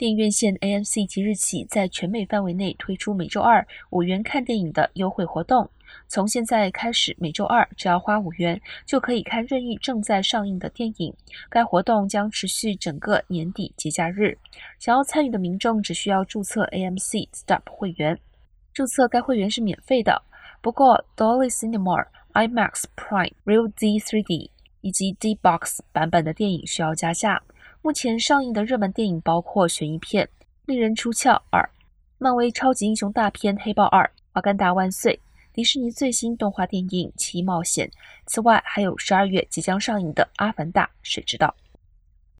电影院线 AMC 即日起在全美范围内推出每周二五元看电影的优惠活动。从现在开始，每周二只要花五元就可以看任意正在上映的电影。该活动将持续整个年底节假日。想要参与的民众只需要注册 AMC Stop 会员。注册该会员是免费的，不过 Dolby Cinema、IMAX Prime、Real D 3D 以及 D-Box 版本的电影需要加价。目前上映的热门电影包括悬疑片《令人出窍二》、漫威超级英雄大片《黑豹二》、《瓦干达万岁》、迪士尼最新动画电影《奇异冒险》。此外，还有十二月即将上映的《阿凡达：水之道》。